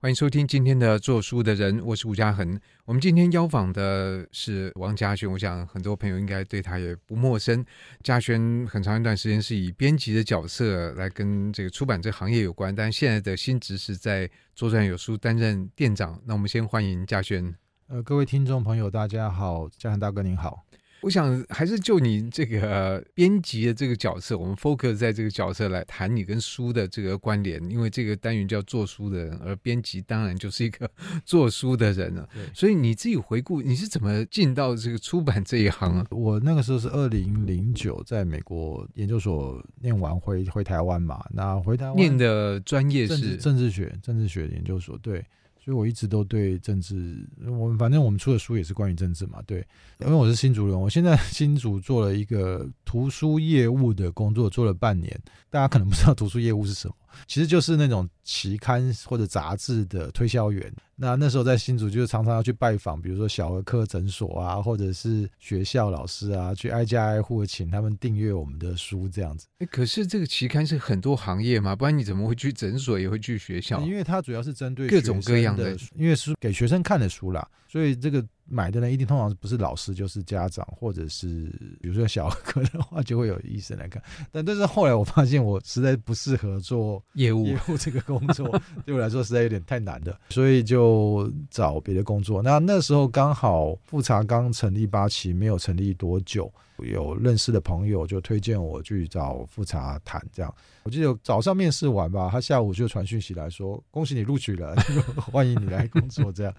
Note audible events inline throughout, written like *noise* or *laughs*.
欢迎收听今天的做书的人，我是吴家恒。我们今天邀访的是王嘉轩，我想很多朋友应该对他也不陌生。嘉轩很长一段时间是以编辑的角色来跟这个出版这行业有关，但现在的新职是在作战有书担任店长。那我们先欢迎嘉轩。呃，各位听众朋友，大家好，嘉恒大哥您好。我想还是就你这个编辑的这个角色，我们 focus 在这个角色来谈你跟书的这个关联，因为这个单元叫做书的人，而编辑当然就是一个 *laughs* 做书的人了。对，所以你自己回顾，你是怎么进到这个出版这一行啊？我那个时候是二零零九在美国研究所念完回回台湾嘛，那回台湾念的专业是政治学，政治学研究所对。所以我一直都对政治，我们反正我们出的书也是关于政治嘛，对。因为我是新竹人，我现在新竹做了一个图书业务的工作，做了半年。大家可能不知道图书业务是什么。其实就是那种期刊或者杂志的推销员。那那时候在新竹，就是常常要去拜访，比如说小儿科诊所啊，或者是学校老师啊，去挨家挨户请他们订阅我们的书，这样子。哎，可是这个期刊是很多行业嘛，不然你怎么会去诊所，也会去学校？因为它主要是针对各种各样的，因为是给学生看的书啦，所以这个。买的人一定通常不是老师就是家长，或者是 *laughs* 比如说小儿科的话，就会有医生来看。但但是后来我发现我实在不适合做业务业务这个工作，*laughs* 对我来说实在有点太难了，所以就找别的工作。那那时候刚好富查刚成立八期没有成立多久，有认识的朋友就推荐我去找富查谈这样。我记得早上面试完吧，他下午就传讯息来说：“恭喜你录取了，*laughs* 欢迎你来工作。”这样。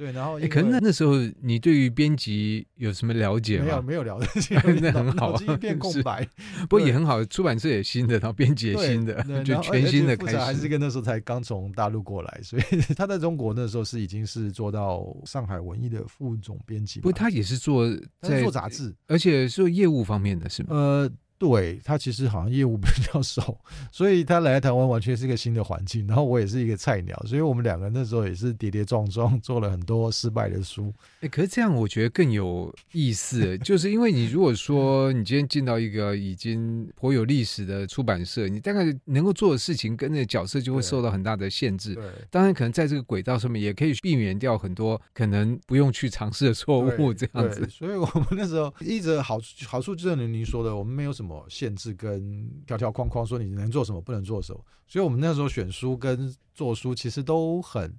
对，然后哎，可能那时候你对于编辑有什么了解吗？没有，没有了解，*laughs* 那很好，脑筋一片空白。不过也很好，出版社也新的，然后编辑也新的，就全新的开始。还是跟那时候才刚从大陆过来，所以 *laughs* 他在中国那时候是已经是做到上海文艺的副总编辑。不过他也是做在做杂志，而且是做业务方面的是吗？呃。对，他其实好像业务比较 *laughs* 少，所以他来台湾完全是一个新的环境。然后我也是一个菜鸟，所以我们两个那时候也是跌跌撞撞做了很多失败的书。哎，可是这样我觉得更有意思，就是因为你如果说你今天进到一个已经颇有历史的出版社，你大概能够做的事情跟那个角色就会受到很大的限制。对，当然可能在这个轨道上面也可以避免掉很多可能不用去尝试的错误，这样子。所以我们那时候一直好好处就是您说的，我们没有什么。限制跟条条框框，说你能做什么，不能做什么，所以我们那时候选书跟做书其实都很，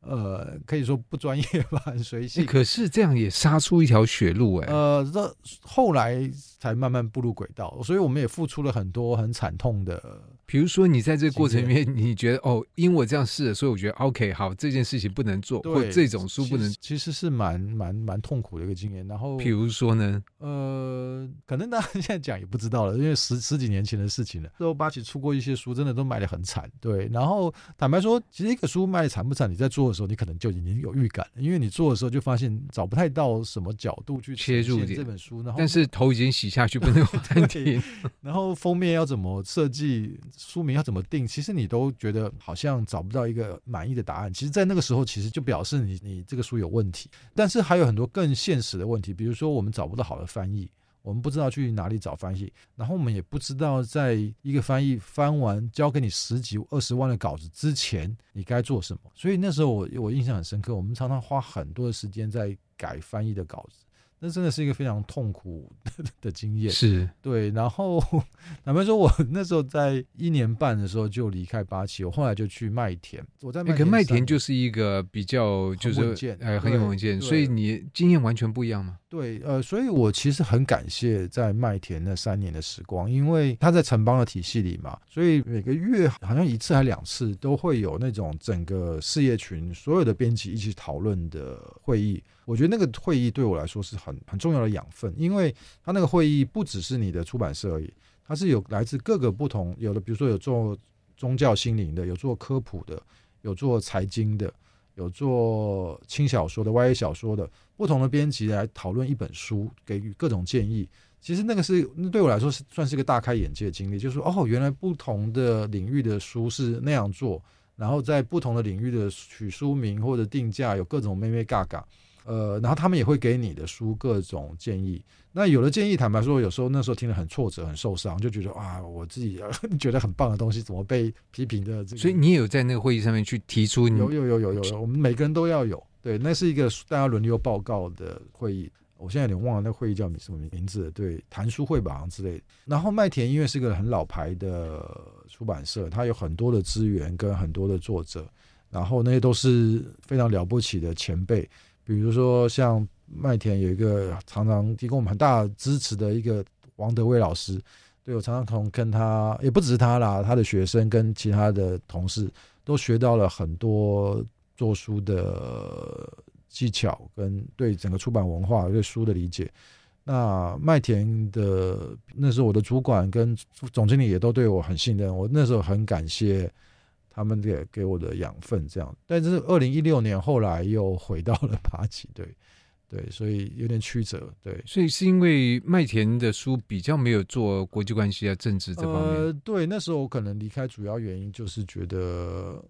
呃，可以说不专业吧，很随性。可是这样也杀出一条血路哎。呃，这后来才慢慢步入轨道，所以我们也付出了很多很惨痛的。比如说，你在这个过程里面，你觉得哦，因为我这样试了，所以我觉得 OK，好，这件事情不能做，或这种书不能，其实是蛮蛮蛮痛苦的一个经验。然后，比如说呢，呃，可能大家现在讲也不知道了，因为十十几年前的事情了。之后八旗出过一些书，真的都卖的很惨。对，然后坦白说，其实一个书卖的惨不惨，你在做的时候，你可能就已经有预感了，因为你做的时候就发现找不太到什么角度去切入这本书，然后但是头已经洗下去，不能暂停。*laughs* 然后封面要怎么设计？书名要怎么定？其实你都觉得好像找不到一个满意的答案。其实，在那个时候，其实就表示你你这个书有问题。但是还有很多更现实的问题，比如说我们找不到好的翻译，我们不知道去哪里找翻译，然后我们也不知道在一个翻译翻完交给你十几二十万的稿子之前，你该做什么。所以那时候我我印象很深刻，我们常常花很多的时间在改翻译的稿子。那真的是一个非常痛苦的 *laughs* 经验，是对。然后，*laughs* 坦白说，我那时候在一年半的时候就离开八旗，我后来就去麦田。我在麦田，可麦田就是一个比较就是呃很有稳健，所以你经验完全不一样吗？对，呃，所以我其实很感谢在麦田那三年的时光，因为他在城邦的体系里嘛，所以每个月好像一次还两次都会有那种整个事业群所有的编辑一起讨论的会议。我觉得那个会议对我来说是很很重要的养分，因为他那个会议不只是你的出版社而已，它是有来自各个不同，有的比如说有做宗教心灵的，有做科普的，有做财经的，有做轻小说的、YA 小说的，不同的编辑来讨论一本书，给予各种建议。其实那个是那对我来说是算是一个大开眼界的经历，就是说哦，原来不同的领域的书是那样做，然后在不同的领域的取书名或者定价有各种咩咩嘎嘎。呃，然后他们也会给你的书各种建议。那有的建议，坦白说，有时候那时候听了很挫折、很受伤，就觉得啊，我自己 *laughs* 觉得很棒的东西，怎么被批评的这个？所以你也有在那个会议上面去提出你？有有有有有有，我们每个人都要有。对，那是一个大家轮流报告的会议。我现在有点忘了那会议叫什么名字。对，谈书会吧之类的。然后麦田音乐是个很老牌的出版社，它有很多的资源跟很多的作者，然后那些都是非常了不起的前辈。比如说像麦田有一个常常提供我们很大支持的一个王德威老师，对，我常常从跟他，也不只是他啦，他的学生跟其他的同事都学到了很多做书的。技巧跟对整个出版文化、对书的理解，那麦田的那时候我的主管跟总经理也都对我很信任，我那时候很感谢他们给给我的养分，这样。但是二零一六年后来又回到了八旗，对 *laughs* 对，所以有点曲折，对。所以是因为麦田的书比较没有做国际关系啊、政治这方面。呃，对，那时候我可能离开主要原因就是觉得。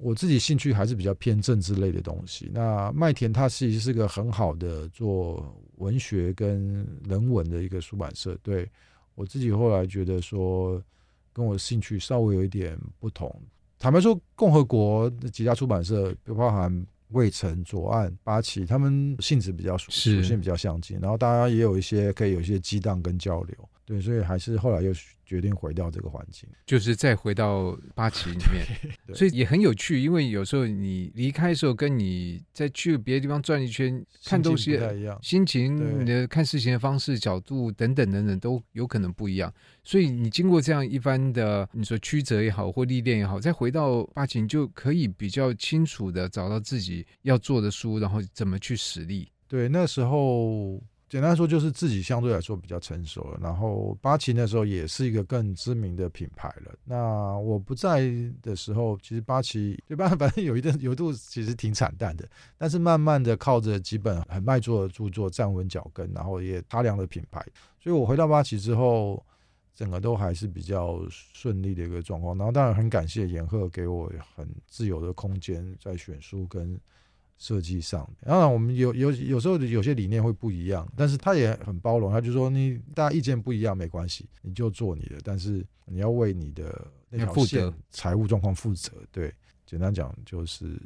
我自己兴趣还是比较偏政治类的东西。那麦田它其实是个很好的做文学跟人文的一个出版社。对，我自己后来觉得说，跟我的兴趣稍微有一点不同。坦白说，共和国的几家出版社，不包含魏城、左岸、八旗，他们性质比较属性比较相近，然后大家也有一些可以有一些激荡跟交流。对，所以还是后来又决定回到这个环境，就是再回到八旗里面，*laughs* 所以也很有趣。因为有时候你离开的时候，跟你再去别的地方转一圈，看东西心情、你的看事情的方式、角度等等等等都有可能不一样。所以你经过这样一番的你说曲折也好，或历练也好，再回到八旗，就可以比较清楚的找到自己要做的书，然后怎么去实力。对，那时候。简单说就是自己相对来说比较成熟了，然后八旗那时候也是一个更知名的品牌了。那我不在的时候，其实八旗对吧？*laughs* 反正有一段有一度其实挺惨淡的，但是慢慢的靠着几本很卖座的著作站稳脚跟，然后也擦亮了品牌。所以我回到八旗之后，整个都还是比较顺利的一个状况。然后当然很感谢严鹤给我很自由的空间在选书跟。设计上，当然我们有有有时候有些理念会不一样，但是他也很包容，他就说你大家意见不一样没关系，你就做你的，但是你要为你的那条线财务状况负责。对，简单讲就是。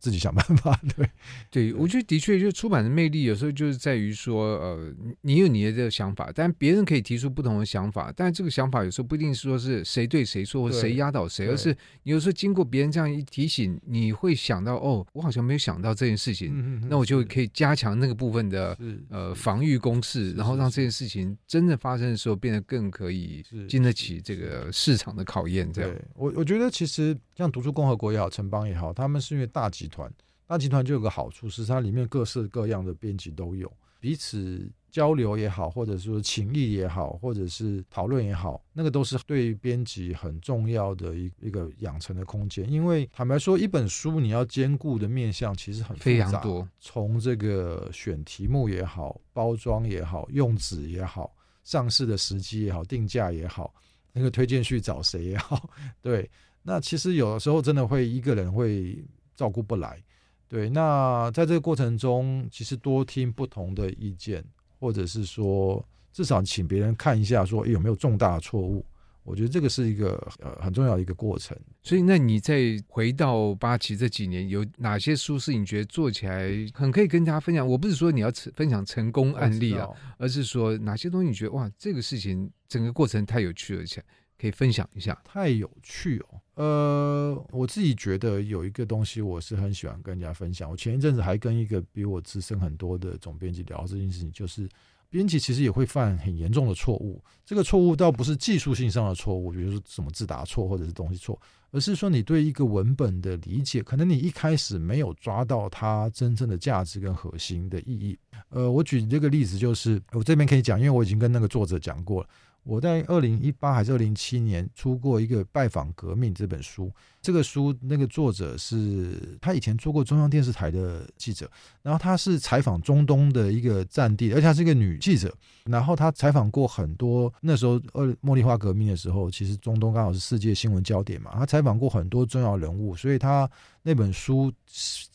自己想办法，对，对，我觉得的确，就出版的魅力有时候就是在于说，呃，你有你的这个想法，但别人可以提出不同的想法，但这个想法有时候不一定是说是谁对谁错，或谁压倒谁，而是有时候经过别人这样一提醒，你会想到，哦，我好像没有想到这件事情，嗯、那我就可以加强那个部分的呃防御攻势，然后让这件事情真的发生的时候变得更可以经得起这个市场的考验。这样，我我觉得其实像读书共和国也好，城邦也好，他们是因为大集团，大集团就有个好处是，它里面各式各样的编辑都有，彼此交流也好，或者说情谊也好，或者是讨论也好，那个都是对编辑很重要的一一个养成的空间。因为坦白说，一本书你要兼顾的面向其实很，非常多，从这个选题目也好，包装也好，用纸也好，上市的时机也好，定价也好，那个推荐序找谁也好，*laughs* 对。那其实有的时候真的会一个人会照顾不来，对。那在这个过程中，其实多听不同的意见，或者是说至少请别人看一下，说有没有重大的错误。我觉得这个是一个呃很重要的一个过程。所以，那你再回到八旗这几年，有哪些书是你觉得做起来很可以跟大家分享？我不是说你要分享成功案例啊，而是说哪些东西你觉得哇，这个事情整个过程太有趣了，而且。可以分享一下，太有趣哦。呃，我自己觉得有一个东西，我是很喜欢跟人家分享。我前一阵子还跟一个比我资深很多的总编辑聊这件事情，就是编辑其实也会犯很严重的错误。这个错误倒不是技术性上的错误，比如说什么字打错或者是东西错，而是说你对一个文本的理解，可能你一开始没有抓到它真正的价值跟核心的意义。呃，我举这个例子，就是我这边可以讲，因为我已经跟那个作者讲过了。我在二零一八还是二零一七年出过一个《拜访革命》这本书，这个书那个作者是他以前做过中央电视台的记者，然后他是采访中东的一个战地，而且她是一个女记者。然后他采访过很多那时候二茉莉花革命的时候，其实中东刚好是世界新闻焦点嘛。他采访过很多重要人物，所以他那本书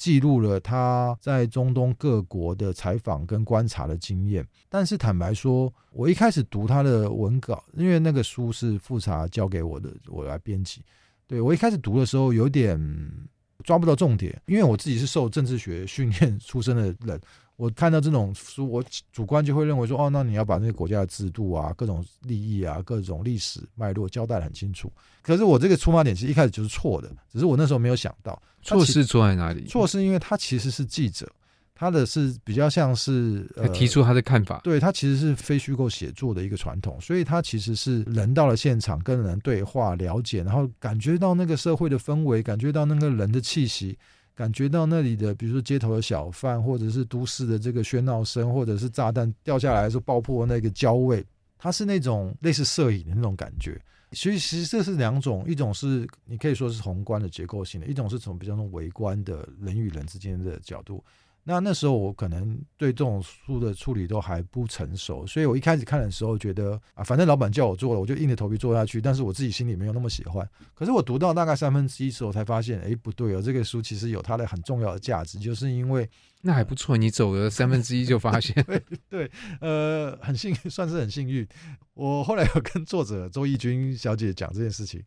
记录了他在中东各国的采访跟观察的经验。但是坦白说，我一开始读他的文稿，因为那个书是复查交给我的，我来编辑。对，我一开始读的时候有点抓不到重点，因为我自己是受政治学训练出身的人，我看到这种书，我主观就会认为说，哦，那你要把那个国家的制度啊、各种利益啊、各种历史脉络交代得很清楚。可是我这个出发点其实一开始就是错的，只是我那时候没有想到，错是错在哪里？错是因为他其实是记者。他的是比较像是他提出他的看法，呃、对他其实是非虚构写作的一个传统，所以他其实是人到了现场跟人对话了解，然后感觉到那个社会的氛围，感觉到那个人的气息，感觉到那里的比如说街头的小贩，或者是都市的这个喧闹声，或者是炸弹掉下来的时候爆破那个焦味，它是那种类似摄影的那种感觉。所以其实这是两种，一种是你可以说是宏观的结构性的，一种是从比较那种微观的人与人之间的角度。那那时候我可能对这种书的处理都还不成熟，所以我一开始看的时候觉得啊，反正老板叫我做了，我就硬着头皮做下去。但是我自己心里没有那么喜欢。可是我读到大概三分之一时候，才发现，哎，不对哦，这个书其实有它的很重要的价值，就是因为。那还不错，你走了三分之一就发现，*laughs* 对对，呃，很幸运，算是很幸运。我后来有跟作者周诣君小姐讲这件事情，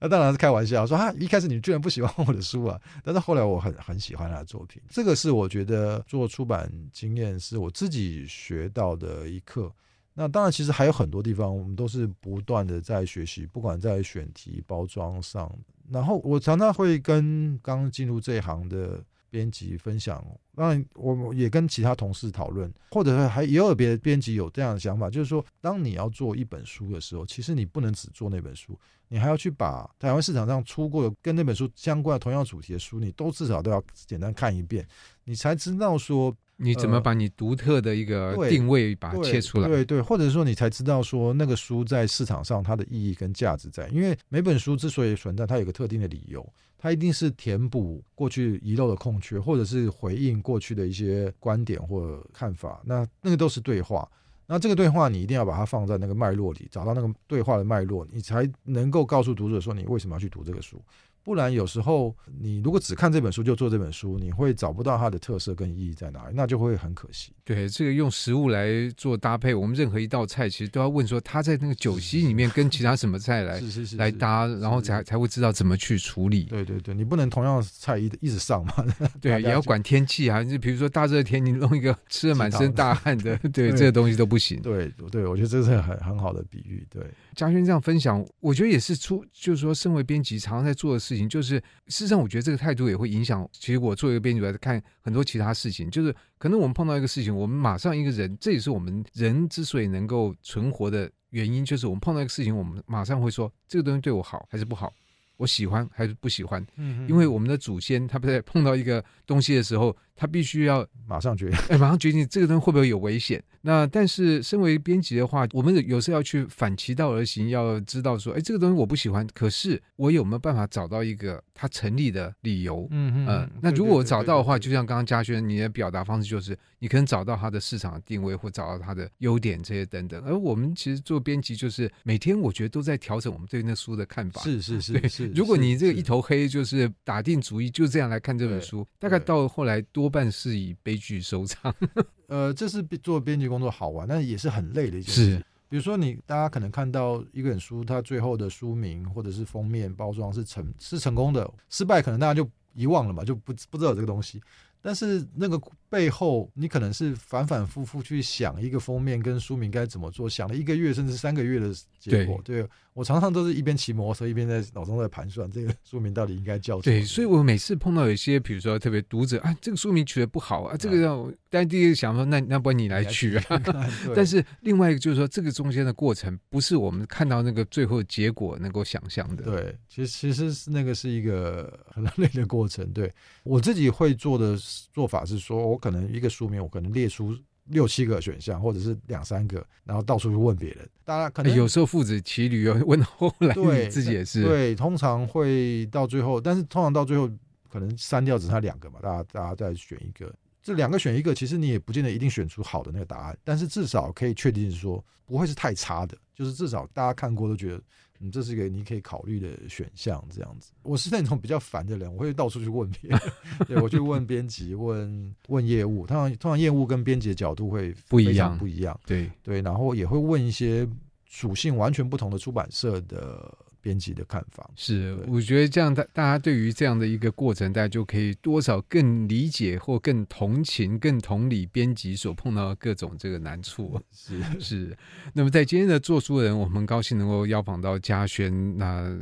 那当然是开玩笑，说啊，一开始你居然不喜欢我的书啊，但是后来我很很喜欢他的作品。这个是我觉得做出版经验是我自己学到的一课。那当然，其实还有很多地方，我们都是不断的在学习，不管在选题、包装上。然后我常常会跟刚进入这一行的。编辑分享，当然我也跟其他同事讨论，或者还也有别的编辑有这样的想法，就是说，当你要做一本书的时候，其实你不能只做那本书，你还要去把台湾市场上出过的跟那本书相关的同样主题的书，你都至少都要简单看一遍，你才知道说你怎么把你独特的一个定位把它切出来，对对，对，或者说你才知道说那个书在市场上它的意义跟价值在，因为每本书之所以存在，它有个特定的理由。它一定是填补过去遗漏的空缺，或者是回应过去的一些观点或看法。那那个都是对话。那这个对话你一定要把它放在那个脉络里，找到那个对话的脉络，你才能够告诉读者说你为什么要去读这个书。不然有时候你如果只看这本书就做这本书，你会找不到它的特色跟意义在哪里，那就会很可惜。对，这个用食物来做搭配，我们任何一道菜其实都要问说，它在那个酒席里面跟其他什么菜来来搭，然后才才会知道怎么去处理。对对对，你不能同样菜一一直上嘛。*laughs* 对，也要管天气啊，就比如说大热天你弄一个吃的满身大汗的，对，对这个东西都不行。对对，我觉得这是很很好的比喻。对，嘉轩这样分享，我觉得也是出，就是说身为编辑常常在做的事情，就是事实上我觉得这个态度也会影响。其实我作为一个编辑来看很多其他事情，就是。可能我们碰到一个事情，我们马上一个人，这也是我们人之所以能够存活的原因，就是我们碰到一个事情，我们马上会说这个东西对我好还是不好，我喜欢还是不喜欢？嗯，因为我们的祖先他不在碰到一个东西的时候。他必须要 *laughs* 马上决定，哎，马上决定这个东西会不会有危险。那但是身为编辑的话，我们有时候要去反其道而行，要知道说，哎，这个东西我不喜欢，可是我有没有办法找到一个它成立的理由？嗯嗯、呃。那如果我找到的话，就像刚刚嘉轩你的表达方式，就是你可能找到它的市场定位，或找到它的优点这些等等。而我们其实做编辑，就是每天我觉得都在调整我们对那书的看法。是是是，对是。如果你这个一头黑，就是打定主意就这样来看这本书，大概到后来多半是以悲剧收场。*laughs* 呃，这是做编辑工作好玩，但是也是很累的一件事。是，比如说你大家可能看到一本书，它最后的书名或者是封面包装是成是成功的，失败可能大家就遗忘了嘛，就不不知道有这个东西。但是那个背后，你可能是反反复复去想一个封面跟书名该怎么做，想了一个月甚至三个月的结果。对，对我常常都是一边骑摩托车一边在脑中在盘算这个书名到底应该叫什么。对，所以我每次碰到有一些，比如说特别读者啊，这个书名取得不好啊，这个让我，但第一个想说，那那不然你来取啊。*laughs* *laughs* 但是另外一个就是说，这个中间的过程不是我们看到那个最后结果能够想象的。对，其实其实是那个是一个很 *laughs* 累的过程。对我自己会做的。做法是说，我可能一个书名，我可能列出六七个选项，或者是两三个，然后到处去问别人。大家可能有时候父子骑驴有问后来你 *laughs* 自己也是对，通常会到最后，但是通常到最后可能删掉只剩下两个嘛，大家大家再选一个，这两个选一个，其实你也不见得一定选出好的那个答案，但是至少可以确定说不会是太差的，就是至少大家看过都觉得。嗯，这是一个你可以考虑的选项，这样子。我是那种比较烦的人，我会到处去问别人，*laughs* 对，我去问编辑，问问业务。通常通常业务跟编辑的角度会不一样，不一样。对对，然后也会问一些属性完全不同的出版社的。编辑的看法是，我觉得这样大大家对于这样的一个过程，大家就可以多少更理解或更同情、更同理编辑所碰到的各种这个难处。*laughs* 是是。那么在今天的做书人，我们高兴能够邀访到嘉轩。那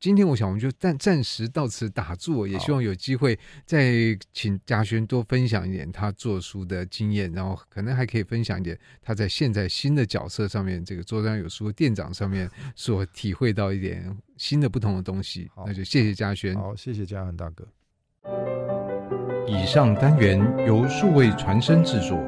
今天我想我们就暂暂时到此打住，也希望有机会再请嘉轩多分享一点他做书的经验，然后可能还可以分享一点他在现在新的角色上面，这个桌上有书店长上面所体会到一点新的不同的东西。那就谢谢嘉轩，好，谢谢嘉恒大哥。以上单元由数位传声制作。